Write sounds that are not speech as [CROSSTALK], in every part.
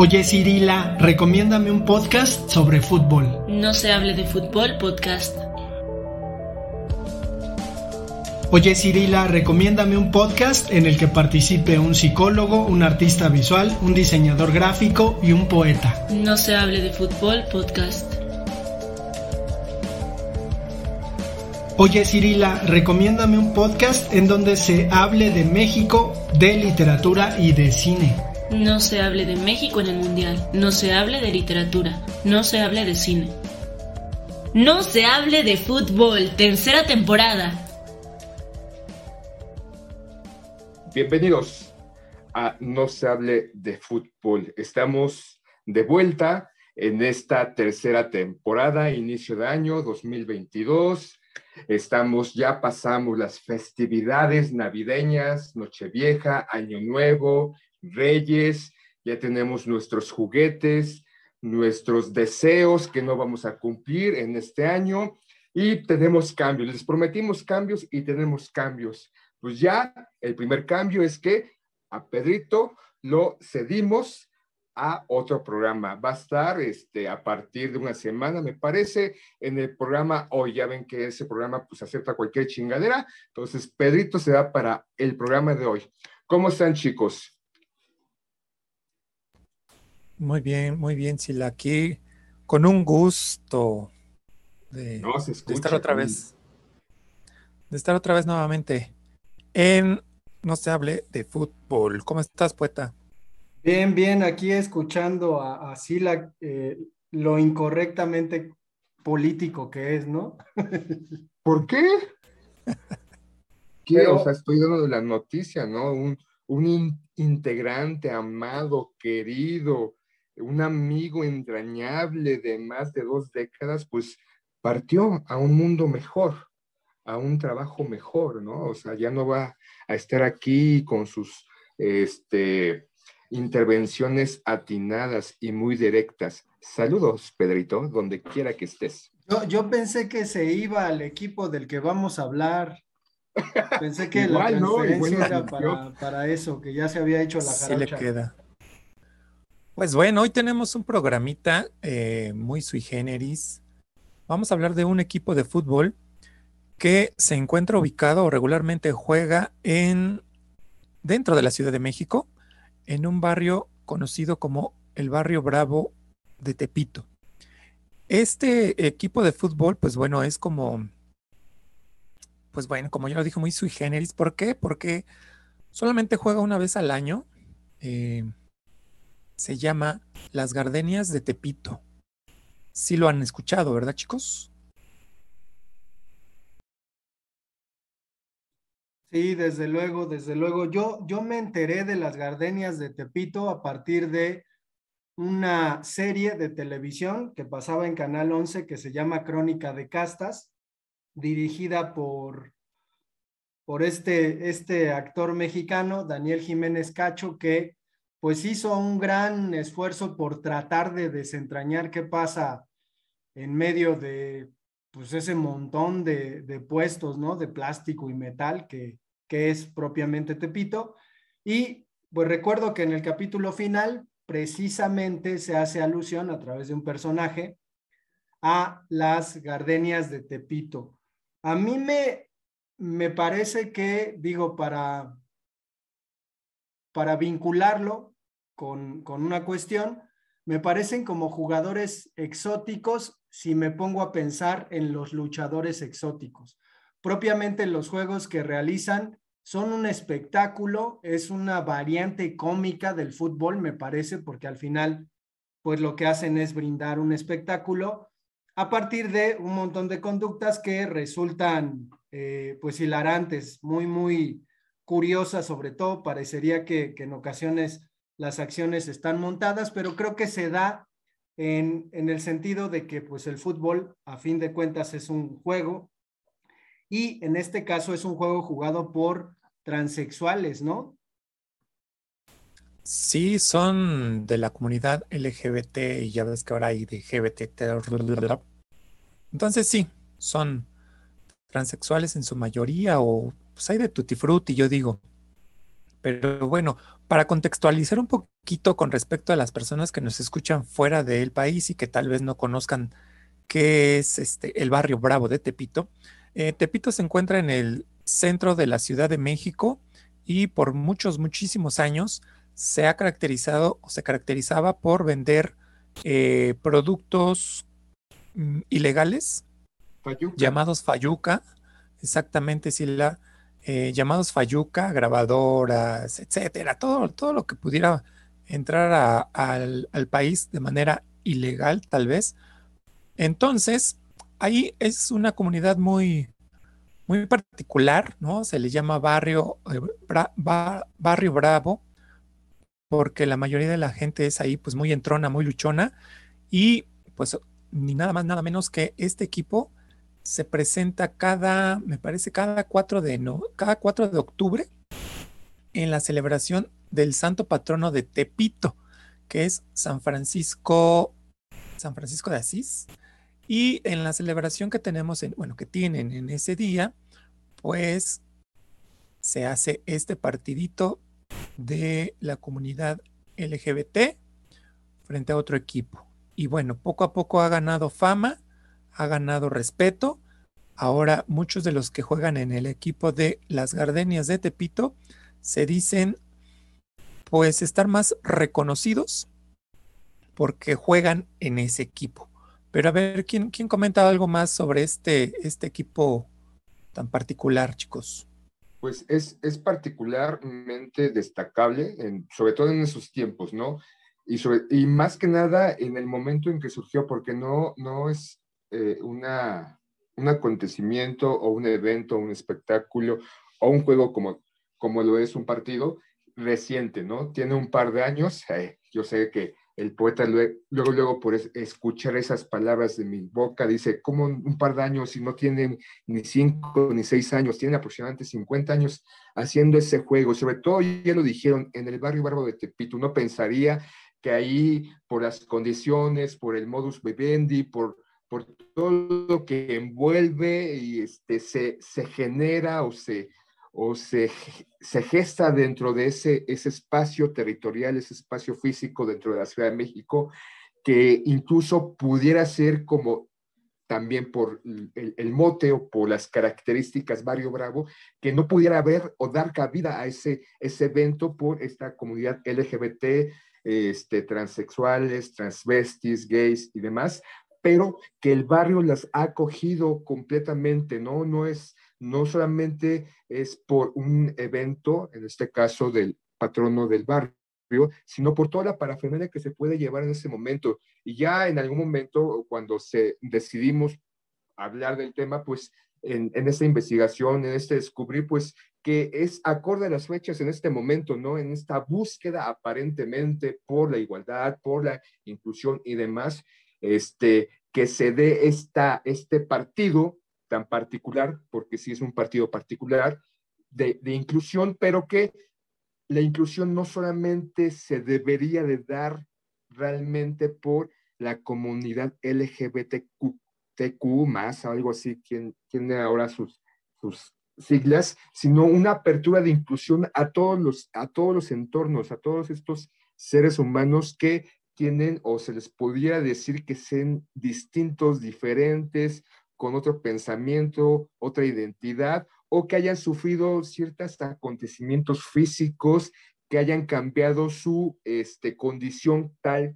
Oye Cirila, recomiéndame un podcast sobre fútbol. No se hable de fútbol podcast. Oye Cirila, recomiéndame un podcast en el que participe un psicólogo, un artista visual, un diseñador gráfico y un poeta. No se hable de fútbol podcast. Oye Cirila, recomiéndame un podcast en donde se hable de México, de literatura y de cine. No se hable de México en el Mundial, no se hable de literatura, no se hable de cine. No se hable de fútbol, tercera temporada. Bienvenidos a No se hable de fútbol. Estamos de vuelta en esta tercera temporada, inicio de año 2022. Estamos, ya pasamos las festividades navideñas, Nochevieja, Año Nuevo, reyes, ya tenemos nuestros juguetes, nuestros deseos que no vamos a cumplir en este año y tenemos cambios. Les prometimos cambios y tenemos cambios. Pues ya el primer cambio es que a Pedrito lo cedimos a otro programa. Va a estar este, a partir de una semana, me parece, en el programa hoy. Ya ven que ese programa pues acepta cualquier chingadera. Entonces, Pedrito se va para el programa de hoy. ¿Cómo están, chicos? Muy bien, muy bien, Sila. Aquí con un gusto de, estar otra vez. De estar otra vez nuevamente en No se hable de fútbol. ¿Cómo estás, poeta? Bien, bien, aquí escuchando a, Sila eh, lo incorrectamente político que es, ¿no? [LAUGHS] ¿Por qué? ¿Qué? O sea, estoy dando la noticia, ¿no? Un, un integrante amado, querido, un amigo entrañable de más de dos décadas, pues partió a un mundo mejor, a un trabajo mejor, ¿no? O sea, ya no va a estar aquí con sus este, intervenciones atinadas y muy directas. Saludos, Pedrito, donde quiera que estés. Yo, pensé que se iba al equipo del que vamos a hablar. Pensé que [LAUGHS] la transferencia era para, eso, que ya se había hecho la jarocha. Sí le queda. Pues bueno, hoy tenemos un programita eh, muy sui generis. Vamos a hablar de un equipo de fútbol que se encuentra ubicado o regularmente juega en dentro de la Ciudad de México, en un barrio conocido como el barrio Bravo de Tepito. Este equipo de fútbol, pues bueno, es como, pues bueno, como ya lo dije, muy sui generis. ¿Por qué? Porque solamente juega una vez al año. Eh, se llama Las Gardenias de Tepito. Sí lo han escuchado, ¿verdad, chicos? Sí, desde luego, desde luego. Yo, yo me enteré de las gardenias de Tepito a partir de una serie de televisión que pasaba en Canal 11 que se llama Crónica de Castas, dirigida por, por este, este actor mexicano, Daniel Jiménez Cacho, que pues hizo un gran esfuerzo por tratar de desentrañar qué pasa en medio de pues ese montón de, puestos, ¿no? De plástico y metal que, que es propiamente Tepito. Y pues recuerdo que en el capítulo final precisamente se hace alusión a través de un personaje a las gardenias de Tepito. A mí me, me parece que, digo, para, para vincularlo con, con una cuestión, me parecen como jugadores exóticos si me pongo a pensar en los luchadores exóticos. Propiamente los juegos que realizan son un espectáculo, es una variante cómica del fútbol, me parece, porque al final, pues lo que hacen es brindar un espectáculo a partir de un montón de conductas que resultan, eh, pues, hilarantes, muy, muy curiosas, sobre todo, parecería que, que en ocasiones las acciones están montadas, pero creo que se da en, en, el sentido de que pues el fútbol a fin de cuentas es un juego y en este caso es un juego jugado por transexuales, ¿no? Sí, son de la comunidad LGBT y ya ves que ahora hay de LGBT. Entonces sí, son transexuales en su mayoría o pues hay de tutti frutti, yo digo. Pero bueno, para contextualizar un poquito con respecto a las personas que nos escuchan fuera del país y que tal vez no conozcan qué es este, el barrio Bravo de Tepito, eh, Tepito se encuentra en el centro de la Ciudad de México y por muchos, muchísimos años se ha caracterizado o se caracterizaba por vender eh, productos mm, ilegales llamados Fayuca, exactamente, sí, la, eh, llamados Fayuca, grabadoras, etcétera, todo, todo lo que pudiera entrar al, al país de manera ilegal, tal vez. Entonces, ahí es una comunidad muy, muy particular, ¿no? Se le llama barrio, eh, barrio bravo, porque la mayoría de la gente es ahí pues muy entrona, muy luchona, y pues ni nada más, nada menos que este equipo se presenta cada, me parece, cada 4 de, no, cada 4 de octubre en la celebración del santo patrono de Tepito, que es San Francisco, San Francisco de Asís. Y en la celebración que tenemos, en, bueno, que tienen en ese día, pues se hace este partidito de la comunidad LGBT frente a otro equipo. Y bueno, poco a poco ha ganado fama ha ganado respeto. Ahora muchos de los que juegan en el equipo de las Gardenias de Tepito se dicen pues estar más reconocidos porque juegan en ese equipo. Pero a ver, ¿quién, quién comenta algo más sobre este, este equipo tan particular, chicos? Pues es, es particularmente destacable, sobre todo en esos tiempos, ¿no? Y, y más que nada en el momento en que surgió, porque no, no es eh, un acontecimiento o un evento, un espectáculo o un juego como, como lo es un partido reciente, ¿no? Tiene un par de años. [LAUGHS] Eh, yo sé que el poeta luego, luego por escuchar esas palabras de mi boca, dice, ¿cómo un par de años si no tienen ni cinco ni seis años? Tienen aproximadamente 50 años haciendo ese juego. Sobre todo, ya lo dijeron, en el barrio Barbo de Tepito, uno pensaría que ahí, por las condiciones, por el modus vivendi, por por todo lo que envuelve y este, se, se genera o, se, o se, se, gesta dentro de ese, ese espacio territorial, ese espacio físico dentro de la Ciudad de México, que incluso pudiera ser como también por el, el, mote o por las características Barrio Bravo, que no pudiera haber o dar cabida a ese, ese evento por esta comunidad LGBT, este, transexuales, transvestis, gays y demás, pero que el barrio las ha acogido completamente, ¿no? No es, no solamente es por un evento, en este caso del patrono del barrio, sino por toda la parafernalia que se puede llevar en ese momento. Y ya en algún momento, cuando se decidimos hablar del tema, pues en, en esta investigación, en este descubrir, pues que es acorde a las fechas en este momento, ¿no? En esta búsqueda aparentemente por la igualdad, por la inclusión y demás, este, que se dé esta, este partido tan particular, porque sí es un partido particular, de, de, inclusión, pero que la inclusión no solamente se debería de dar realmente por la comunidad LGBTQ más, algo así, quien tiene ahora sus, sus siglas, sino una apertura de inclusión a todos los, a todos los entornos, a todos estos seres humanos que tienen o se les podría decir que sean distintos, diferentes, con otro pensamiento, otra identidad, o que hayan sufrido ciertos acontecimientos físicos que hayan cambiado su este, condición tal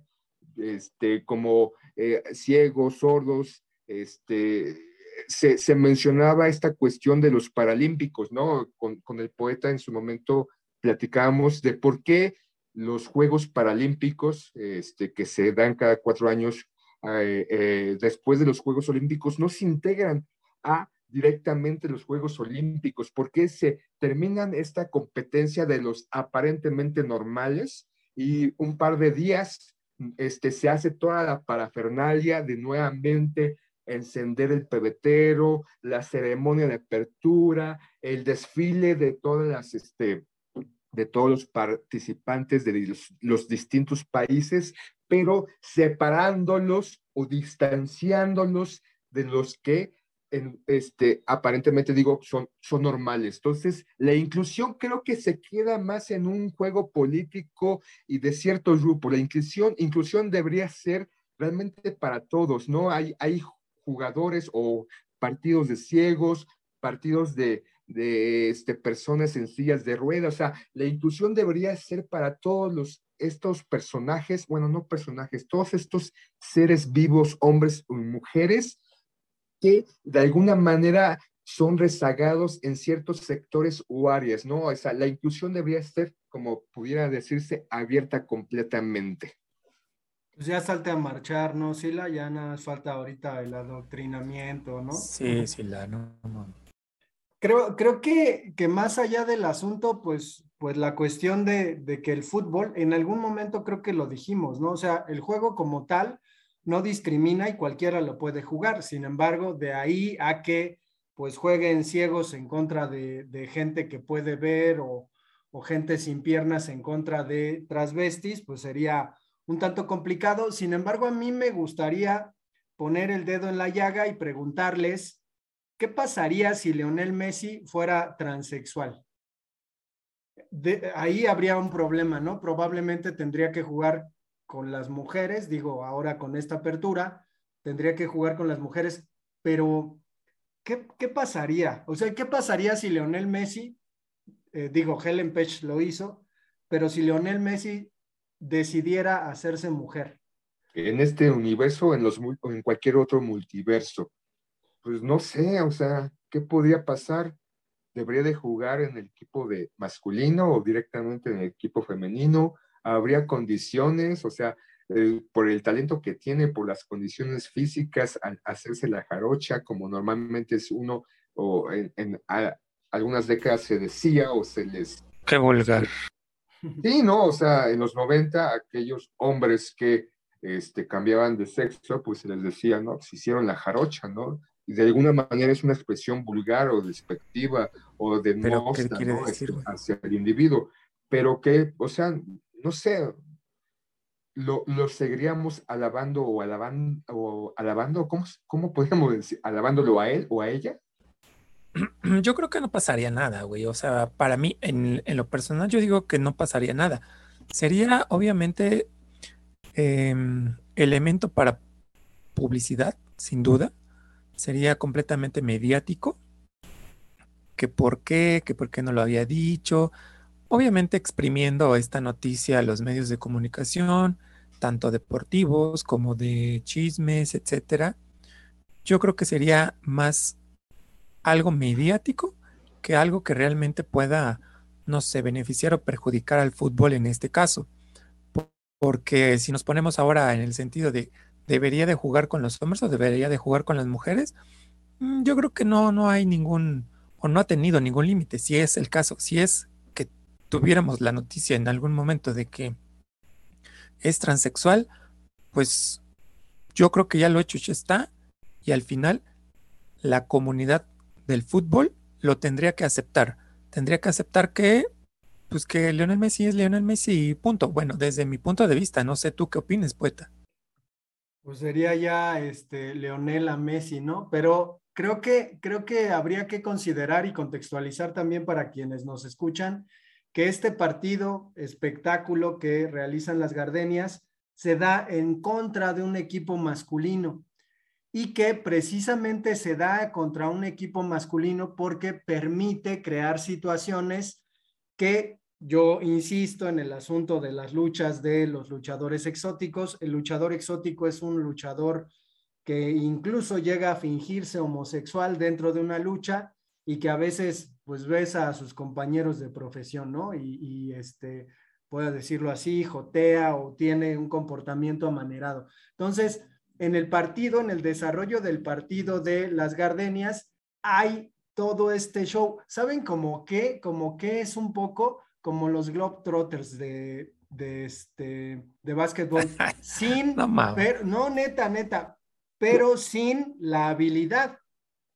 este, como eh, ciegos, sordos, este, se, mencionaba esta cuestión de los paralímpicos, ¿no? Con, con el poeta en su momento platicábamos de por qué los Juegos Paralímpicos, este, que se dan cada cuatro años eh, eh, después de los Juegos Olímpicos, no se integran a directamente los Juegos Olímpicos, porque se terminan esta competencia de los aparentemente normales y un par de días este, se hace toda la parafernalia de nuevamente encender el pebetero, la ceremonia de apertura, el desfile de todas las, este, de todos los participantes de los, distintos países, pero separándolos o distanciándolos de los que este, aparentemente digo, son, son normales. Entonces, la inclusión creo que se queda más en un juego político y de cierto grupo. La inclusión, inclusión debería ser realmente para todos, ¿no? Hay, hay jugadores o partidos de ciegos, partidos de, de este, personas en sillas de ruedas. O sea, la inclusión debería ser para todos los, estos personajes, bueno, no personajes, todos estos seres vivos, hombres y mujeres, que de alguna manera son rezagados en ciertos sectores o áreas, ¿no? O sea, la inclusión debería ser, como pudiera decirse, abierta completamente. Pues ya salte a marchar, ¿no, Sila? Ya nada falta ahorita el adoctrinamiento, ¿no? Sí, Sila, no, no. Creo, creo que, que, más allá del asunto, pues, pues la cuestión de, de, que el fútbol, en algún momento creo que lo dijimos, ¿no? O sea, el juego como tal no discrimina y cualquiera lo puede jugar. Sin embargo, de ahí a que pues jueguen ciegos en contra de, de gente que puede ver o, o, gente sin piernas en contra de transvestis, pues sería un tanto complicado. Sin embargo, a mí me gustaría poner el dedo en la llaga y preguntarles ¿qué pasaría si Leonel Messi fuera transexual? ahí habría un problema, ¿no? Probablemente tendría que jugar con las mujeres, digo, ahora con esta apertura, tendría que jugar con las mujeres, pero ¿qué, pasaría? O sea, ¿qué pasaría si Leonel Messi, eh, digo, Helen Pech lo hizo, pero si Leonel Messi decidiera hacerse mujer? En este universo en, los, en cualquier otro multiverso, pues no sé, o sea, ¿qué podría pasar? ¿Debería de jugar en el equipo de masculino o directamente en el equipo femenino? ¿Habría condiciones? O sea, eh, por el talento que tiene, por las condiciones físicas, al hacerse la jarocha, como normalmente es uno, o en, algunas décadas se decía o se les... Qué vulgar. Sí, no, o sea, en los 90 aquellos hombres que este, cambiaban de sexo, pues se les decía, ¿no? Se hicieron la jarocha, ¿no? De alguna manera es una expresión vulgar o despectiva o de no hacia el individuo, pero que, o sea, no sé, lo, lo seguiríamos alabando o alabando, o alabando ¿cómo, ¿cómo podríamos decir? ¿Alabándolo a él o a ella? [CLEARS THROAT] Yo creo que no pasaría nada, güey. O sea, para mí, en, en lo personal, yo digo que no pasaría nada. Sería, obviamente, em, elemento para publicidad, sin duda sería completamente mediático, que por qué, que por qué no lo había dicho, obviamente exprimiendo esta noticia a los medios de comunicación, tanto deportivos como de chismes, etcétera. Yo creo que sería más algo mediático que algo que realmente pueda, no sé, beneficiar o perjudicar al fútbol en este caso. Porque si nos ponemos ahora en el sentido de debería de jugar con los hombres o debería de jugar con las mujeres, mm, yo creo que no, no hay ningún, o no ha tenido ningún límite. Si es el caso, si es que tuviéramos la noticia en algún momento de que es transexual, pues yo creo que ya lo hecho ya está y al final la comunidad del fútbol lo tendría que aceptar. Tendría que aceptar que pues que Lionel Messi es Lionel Messi punto. Bueno, desde mi punto de vista, no sé tú qué opines, poeta. Pues sería ya este Leonel a Messi, ¿no? Pero creo que, creo que habría que considerar y contextualizar también para quienes nos escuchan que este partido, espectáculo que realizan las Gardenias, se da en contra de un equipo masculino y que precisamente se da contra un equipo masculino porque permite crear situaciones que yo insisto en el asunto de las luchas de los luchadores exóticos. El luchador exótico es un luchador que incluso llega a fingirse homosexual dentro de una lucha y que a veces pues besa a sus compañeros de profesión, ¿no? Y, este, pueda decirlo así, jotea o tiene un comportamiento amanerado. Entonces, en el partido, en el desarrollo del partido de las Gardenias, hay todo este show. ¿Saben cómo qué? Como que es un poco como los Globetrotters de, de, este, de básquetbol, [LAUGHS] sin, no, no, neta, neta, pero sin la habilidad,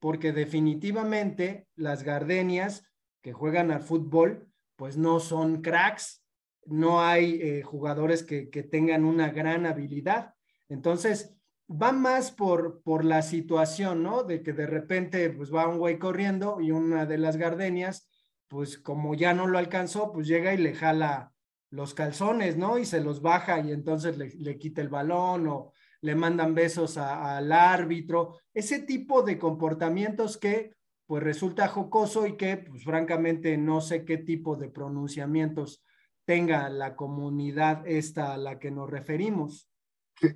porque definitivamente las gardenias que juegan al fútbol, pues no son cracks, no hay eh, jugadores que, que tengan una gran habilidad. Entonces, va más por, por la situación, ¿no? De que de repente pues va un güey corriendo y una de las gardenias, pues como ya no lo alcanzó, pues llega y le jala los calzones, ¿no? Y se los baja y entonces le, le quita el balón o le mandan besos al árbitro. Ese tipo de comportamientos que pues resulta jocoso y que pues francamente no sé qué tipo de pronunciamientos tenga la comunidad esta a la que nos referimos.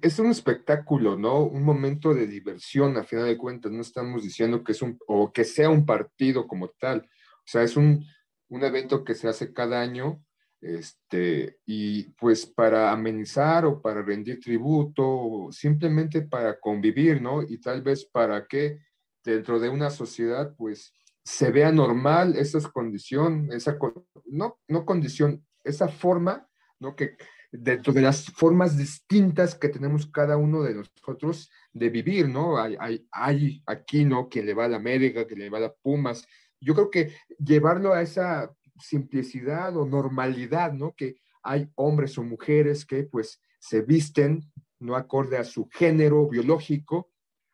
Es un espectáculo, ¿no? Un momento de diversión, a final de cuentas, no estamos diciendo que es un, o que sea un partido como tal, sea, es un, un evento que se hace cada año, este, y pues para amenizar o para rendir tributo, o simplemente para convivir, ¿no? Y tal vez para que dentro de una sociedad, pues, se vea normal esa condición, esa, no, no condición, esa forma, ¿no? Que dentro de las formas distintas que tenemos cada uno de nosotros de vivir, ¿no? Hay, hay, hay aquí, ¿no? Que le va a la América, que le va a la Pumas. Yo creo que llevarlo a esa simplicidad o normalidad, ¿no? Que hay hombres o mujeres que pues se visten no acorde a su género biológico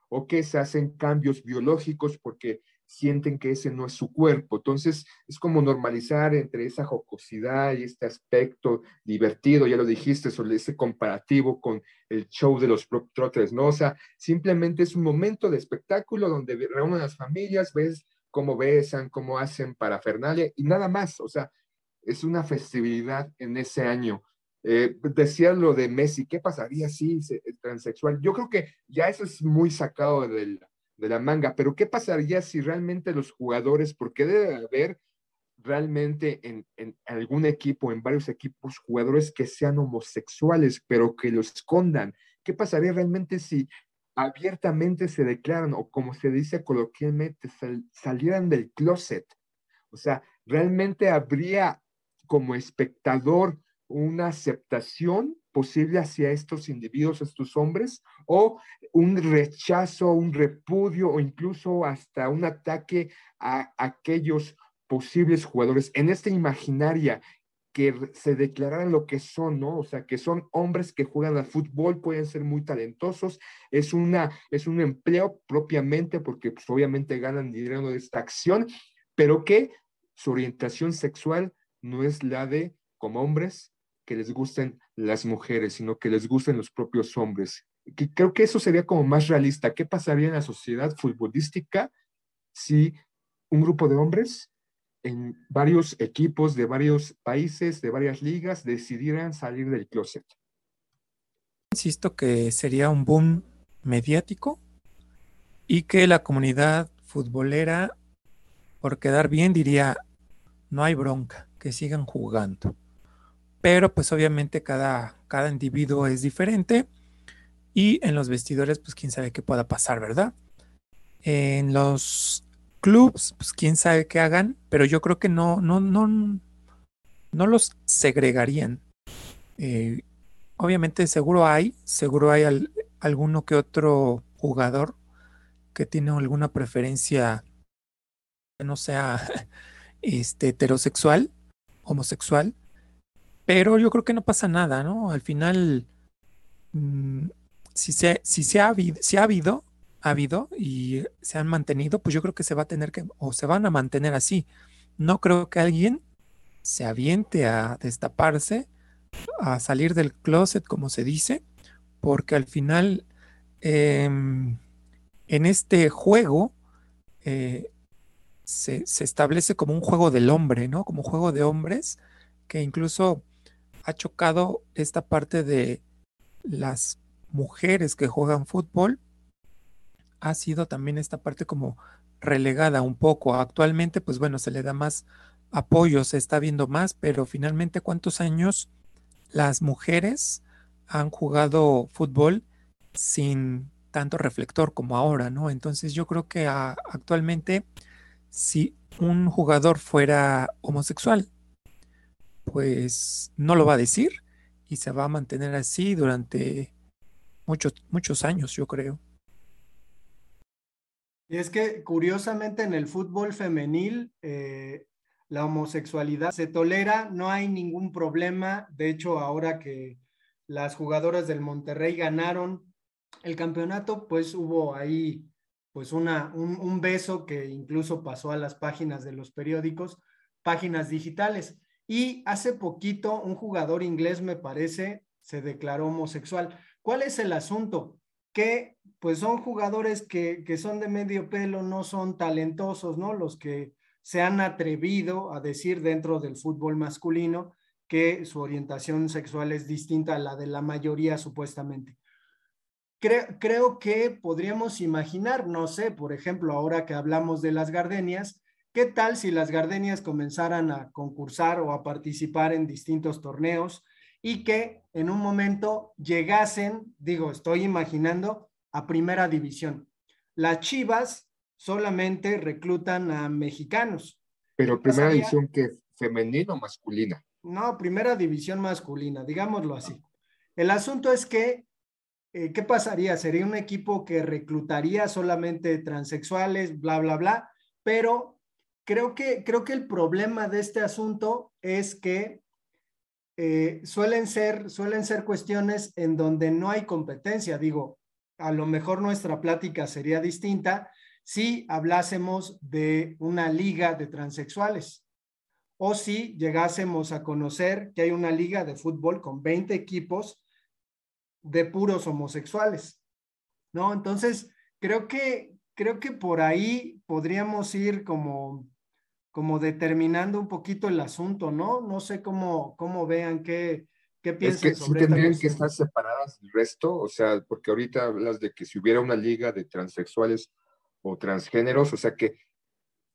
o que se hacen cambios biológicos porque sienten que ese no es su cuerpo. Entonces, es como normalizar entre esa jocosidad y este aspecto divertido, ya lo dijiste, sobre ese comparativo con el show de los Trotters, ¿no? O sea, simplemente es un momento de espectáculo donde reúnen las familias, ves cómo besan, cómo hacen parafernalia y nada más, o sea, es una festividad en ese año. Eh, decía lo de Messi, ¿qué pasaría si es transexual? Yo creo que ya eso es muy sacado de la manga, pero ¿qué pasaría si realmente los jugadores, porque debe haber realmente en, en, algún equipo, en varios equipos, jugadores que sean homosexuales, pero que lo escondan? ¿Qué pasaría realmente si abiertamente se declaran o como se dice coloquialmente, salieran del closet? O sea, realmente habría como espectador una aceptación posible hacia estos individuos, estos hombres, o un rechazo, un repudio o incluso hasta un ataque a aquellos posibles jugadores en esta imaginaria que se declararan lo que son, ¿no? O sea, que son hombres que juegan al fútbol, pueden ser muy talentosos, es, una, es un empleo propiamente porque pues, obviamente ganan dinero de esta acción, pero que su orientación sexual no es la de como hombres que les gusten las mujeres, sino que les gusten los propios hombres. Que creo que eso sería como más realista. ¿Qué pasaría en la sociedad futbolística si un grupo de hombres en varios equipos de varios países, de varias ligas, decidieran salir del closet? Insisto que sería un boom mediático y que la comunidad futbolera, por quedar bien, diría, no hay bronca, que sigan jugando pero pues obviamente cada, cada individuo es diferente y en los vestidores pues quién sabe qué pueda pasar, ¿verdad? En los clubs pues quién sabe qué hagan, pero yo creo que no, no, no, no los segregarían. Eh, obviamente seguro hay, seguro hay alguno que otro jugador que tiene alguna preferencia que no sea [LAUGHS] este, heterosexual, homosexual, pero yo creo que no pasa nada, ¿no? Al final, mm, si, se, si, se ha, si ha habido, ha habido y se han mantenido, pues yo creo que se va a tener que, o se van a mantener así. No creo que alguien se aviente a destaparse, a salir del closet, como se dice, porque al final, em, en este juego, eh, se, se, establece como un juego del hombre, ¿no? Como un juego de hombres que incluso ha chocado esta parte de las mujeres que juegan fútbol, ha sido también esta parte como relegada un poco. Actualmente, pues bueno, se le da más apoyo, se está viendo más, pero finalmente, ¿cuántos años las mujeres han jugado fútbol sin tanto reflector como ahora, ¿no? Entonces yo creo que actualmente, si un jugador fuera homosexual pues no lo va a decir y se va a mantener así durante muchos, muchos años, yo creo. Y es que curiosamente en el fútbol femenil eh, la homosexualidad se tolera, no hay ningún problema. De hecho, ahora que las jugadoras del Monterrey ganaron, el campeonato, pues hubo ahí pues una, un, beso que incluso pasó a las páginas de los periódicos, páginas digitales. Y hace poquito un jugador inglés, me parece, se declaró homosexual. ¿Cuál es el asunto? Que pues son jugadores que, que son de medio pelo, no son talentosos, ¿no? Los que se han atrevido a decir dentro del fútbol masculino que su orientación sexual es distinta a la de la mayoría supuestamente. Creo, creo, que podríamos imaginar, no sé, por ejemplo, ahora que hablamos de las gardenias, ¿qué tal si las gardenias comenzaran a concursar o a participar en distintos torneos y que en un momento llegasen, digo, estoy imaginando, a primera división? Las Chivas solamente reclutan a mexicanos. Pero primera división que femenina o masculina. No, primera división masculina, digámoslo así. El asunto es que, eh, ¿qué pasaría? Sería un equipo que reclutaría solamente transexuales, bla, bla, bla, pero creo que, creo que el problema de este asunto es que eh, suelen, ser, suelen ser cuestiones en donde no hay competencia. Digo, a lo mejor nuestra plática sería distinta si hablásemos de una liga de transexuales o si llegásemos a conocer que hay una liga de fútbol con 20 equipos de puros homosexuales, ¿no? Entonces, creo que, creo que por ahí podríamos ir como, como determinando un poquito el asunto, ¿no? No sé cómo, cómo vean qué, qué piensan es que sobre sí tendrían que estar del resto, o sea, porque ahorita hablas de que si hubiera una liga de transexuales o transgéneros, o sea, que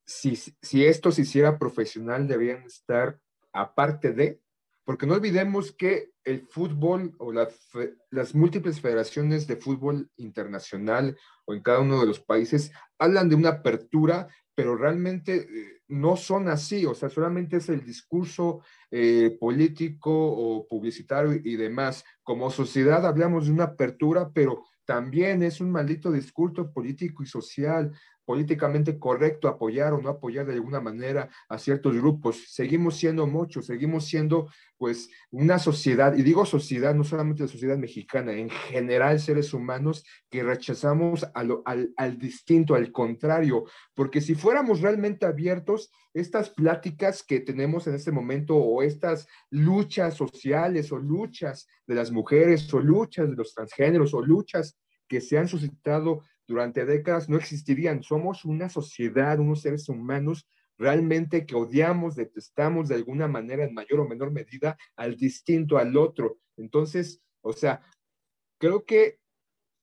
si, si esto se hiciera profesional, deberían estar aparte de, porque no olvidemos que el fútbol o las múltiples federaciones de fútbol internacional o en cada uno de los países hablan de una apertura, pero realmente eh, no son así, o sea, solamente es el discurso eh, político o publicitario y demás. Como sociedad hablamos de una apertura, pero también es un maldito discurso político y social políticamente correcto apoyar o no apoyar de alguna manera a ciertos grupos. Seguimos siendo muchos, seguimos siendo pues una sociedad, y digo sociedad, no solamente la sociedad mexicana, en general seres humanos que rechazamos al, al distinto, al contrario, porque si fuéramos realmente abiertos, estas pláticas que tenemos en este momento o estas luchas sociales o luchas de las mujeres o luchas de los transgéneros o luchas que se han suscitado durante décadas no existirían. Somos una sociedad, unos seres humanos realmente que odiamos, detestamos de alguna manera en mayor o menor medida al distinto, al otro. Entonces, o sea, creo que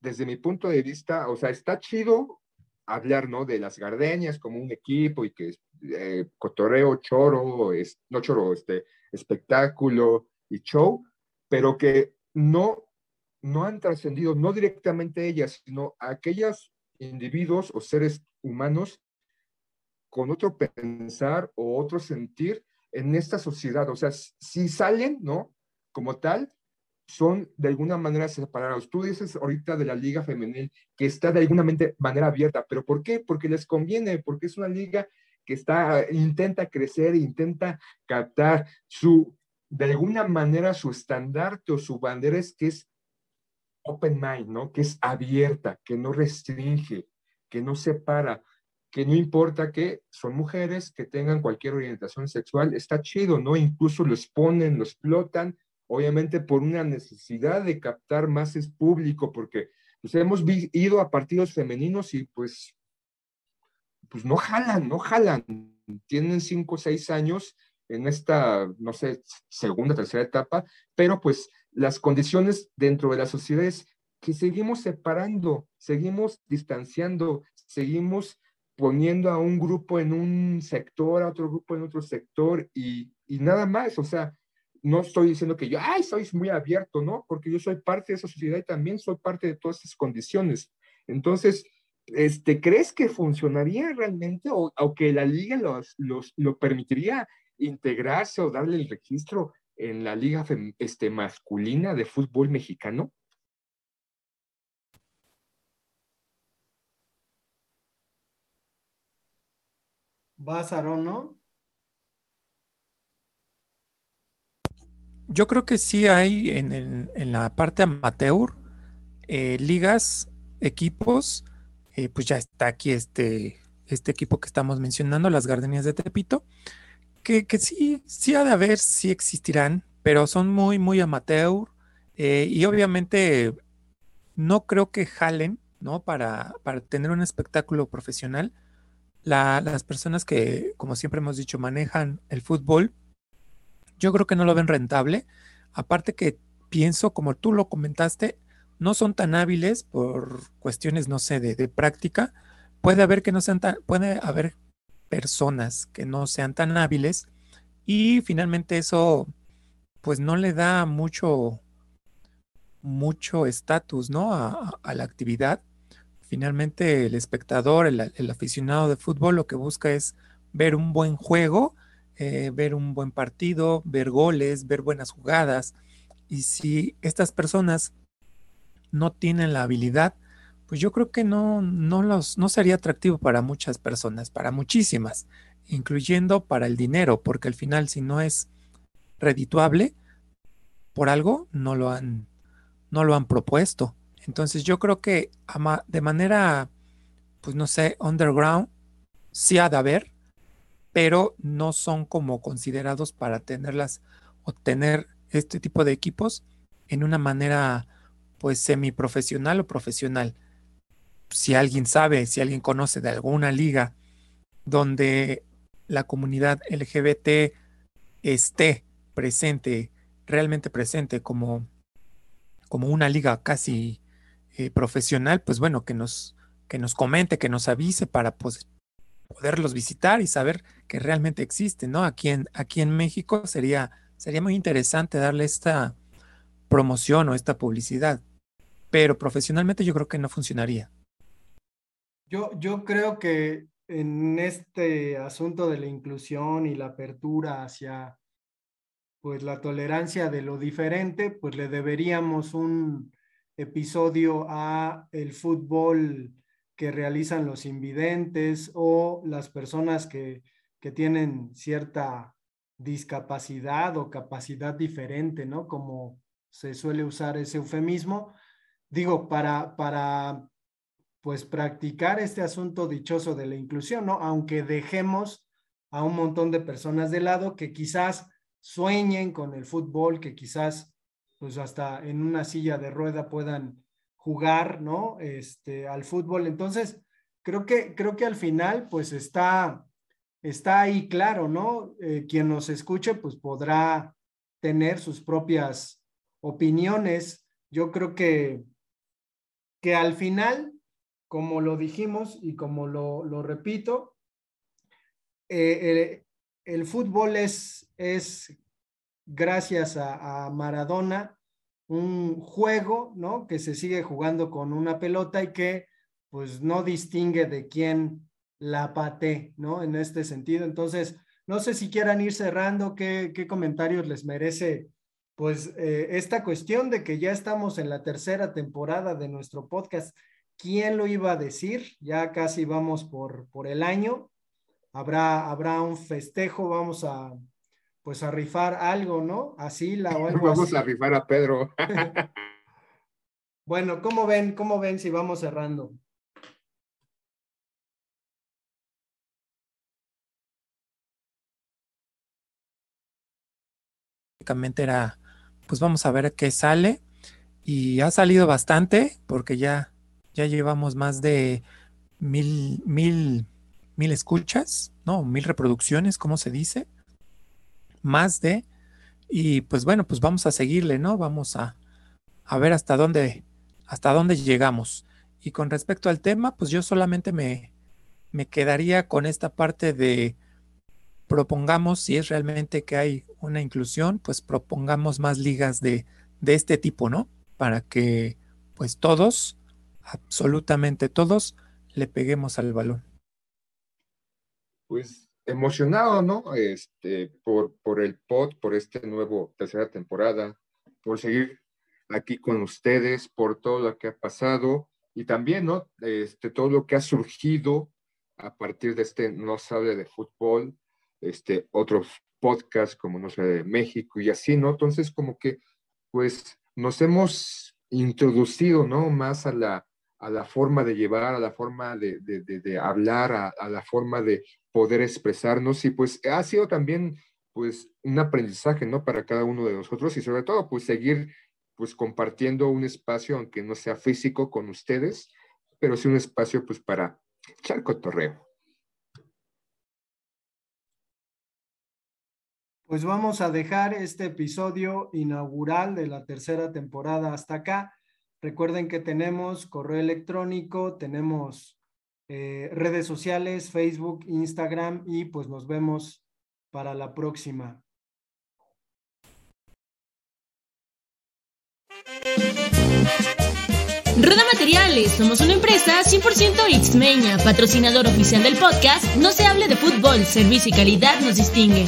desde mi punto de vista, o sea, está chido hablar, ¿no? De las gardenias como un equipo y que eh, cotorreo, choro, es, no choro, este, espectáculo y show, pero que no no han trascendido, no directamente ellas, sino a aquellos individuos o seres humanos con otro pensar o otro sentir en esta sociedad. O sea, si salen, ¿no? Como tal, son de alguna manera separados. Tú dices ahorita de la liga femenil que está de alguna manera abierta, pero ¿por qué? Porque les conviene, porque es una liga que está, intenta crecer, intenta captar su, de alguna manera su estandarte o su bandera es que es open mind, ¿no? Que es abierta, que no restringe, que no separa, que no importa que son mujeres, que tengan cualquier orientación sexual, está chido, ¿no? Incluso los ponen, los explotan, obviamente por una necesidad de captar más es público, porque pues hemos ido a partidos femeninos y pues, pues no jalan, no jalan, tienen cinco o seis años en esta, no sé, segunda, tercera etapa, pero pues las condiciones dentro de la sociedad es que seguimos separando, seguimos distanciando, seguimos poniendo a un grupo en un sector, a otro grupo en otro sector y, y nada más. O sea, no estoy diciendo que yo, ay, soy muy abierto, ¿no? Porque yo soy parte de esa sociedad y también soy parte de todas esas condiciones. Entonces, este, ¿crees que funcionaría realmente o, o que la liga los, los, lo permitiría integrarse o darle el registro en la liga este, masculina de fútbol mexicano? ¿Vas, no? Yo creo que sí hay en, en, la parte amateur eh, ligas, equipos, eh, pues ya está aquí este, este equipo que estamos mencionando, las Gardenias de Tepito, que, que sí, sí ha de haber, sí existirán, pero son muy, muy amateur eh, y obviamente no creo que jalen, ¿no? Para, para tener un espectáculo profesional. las personas que, como siempre hemos dicho, manejan el fútbol, yo creo que no lo ven rentable. Aparte que pienso, como tú lo comentaste, no son tan hábiles por cuestiones, no sé, de, práctica. Puede haber que no sean tan, puede haber personas que no sean tan hábiles y finalmente eso pues no le da mucho mucho estatus ¿no? A, la actividad. Finalmente el espectador, el, aficionado de fútbol lo que busca es ver un buen juego, eh, ver un buen partido, ver goles, ver buenas jugadas. Y si estas personas no tienen la habilidad, pues yo creo que no, no, los, no sería atractivo para muchas personas, para muchísimas, incluyendo para el dinero, porque al final si no es redituable, por algo no lo han no lo han propuesto. Entonces yo creo que de manera, pues no sé, underground, sí ha de haber, pero no son como considerados para tenerlas o tener este tipo de equipos en una manera pues semiprofesional o profesional. Si alguien sabe, si alguien conoce de alguna liga donde la comunidad LGBT esté presente, realmente presente como como una liga casi eh, profesional, pues bueno, que nos, que nos comente, que nos avise para pues, poderlos visitar y saber que realmente existen, ¿no? Aquí en, aquí en México sería, sería muy interesante darle esta promoción o esta publicidad, pero profesionalmente yo creo que no funcionaría. Yo, yo creo que en este asunto de la inclusión y la apertura hacia pues la tolerancia de lo diferente, pues le deberíamos un episodio a el fútbol que realizan los invidentes o las personas que, que tienen cierta discapacidad o capacidad diferente, ¿no? Como se suele usar ese eufemismo. Digo, para, para pues practicar este asunto dichoso de la inclusión, ¿no? Aunque dejemos a un montón de personas de lado que quizás sueñen con el fútbol, que quizás pues hasta en una silla de rueda puedan jugar, ¿no? Este, al fútbol. Entonces, creo que, creo que al final pues está, está ahí claro, ¿no? Eh, quien nos escuche pues podrá tener sus propias opiniones. Yo creo que, que al final, como lo dijimos y como lo, repito, eh, el fútbol es, gracias a, Maradona, un juego, ¿no? Que se sigue jugando con una pelota y que pues no distingue de quién la pate, ¿no? En este sentido. Entonces, no sé si quieran ir cerrando, qué, qué comentarios les merece, pues, eh, esta cuestión de que ya estamos en la tercera temporada de nuestro podcast. ¿Quién lo iba a decir? Ya casi vamos por, por el año habrá, habrá un festejo, vamos a, pues a rifar algo, ¿no? Así la o algo Vamos a rifar a Pedro. [LAUGHS] bueno, ¿cómo ven? ¿Cómo ven si vamos cerrando? Básicamente era, pues vamos a ver qué sale. Y ha salido bastante, porque ya, ya llevamos más de mil, mil mil escuchas, ¿no? Mil reproducciones, ¿cómo se dice? Más de. Y pues bueno, pues vamos a seguirle, ¿no? Vamos a, a ver hasta dónde, hasta dónde llegamos. Y con respecto al tema, pues yo solamente me, me quedaría con esta parte de propongamos, si es realmente que hay una inclusión, pues propongamos más ligas de, de este tipo, ¿no? Para que pues todos, absolutamente todos, le peguemos al balón pues emocionado, ¿no? Este, por, por el pod, por este nuevo tercera temporada, por seguir aquí con ustedes, por todo lo que ha pasado y también, ¿no? Este, todo lo que ha surgido a partir de este No se de fútbol, este, otros podcasts como No se de México y así, ¿no? Entonces, como que, pues, nos hemos introducido, ¿no? Más a la, a la forma de llevar, a la forma de, de, hablar, a, a, la forma de poder expresarnos y pues ha sido también pues un aprendizaje, ¿no? Para cada uno de nosotros y sobre todo pues seguir pues compartiendo un espacio, aunque no sea físico con ustedes, pero sí un espacio pues para echar cotorreo. Pues vamos a dejar este episodio inaugural de la tercera temporada hasta acá. Recuerden que tenemos correo electrónico, tenemos eh, redes sociales, Facebook, Instagram y pues nos vemos para la próxima. Roda Materiales, somos una empresa 100% Xmeña, patrocinador oficial del podcast No se hable de fútbol, servicio y calidad nos distingue.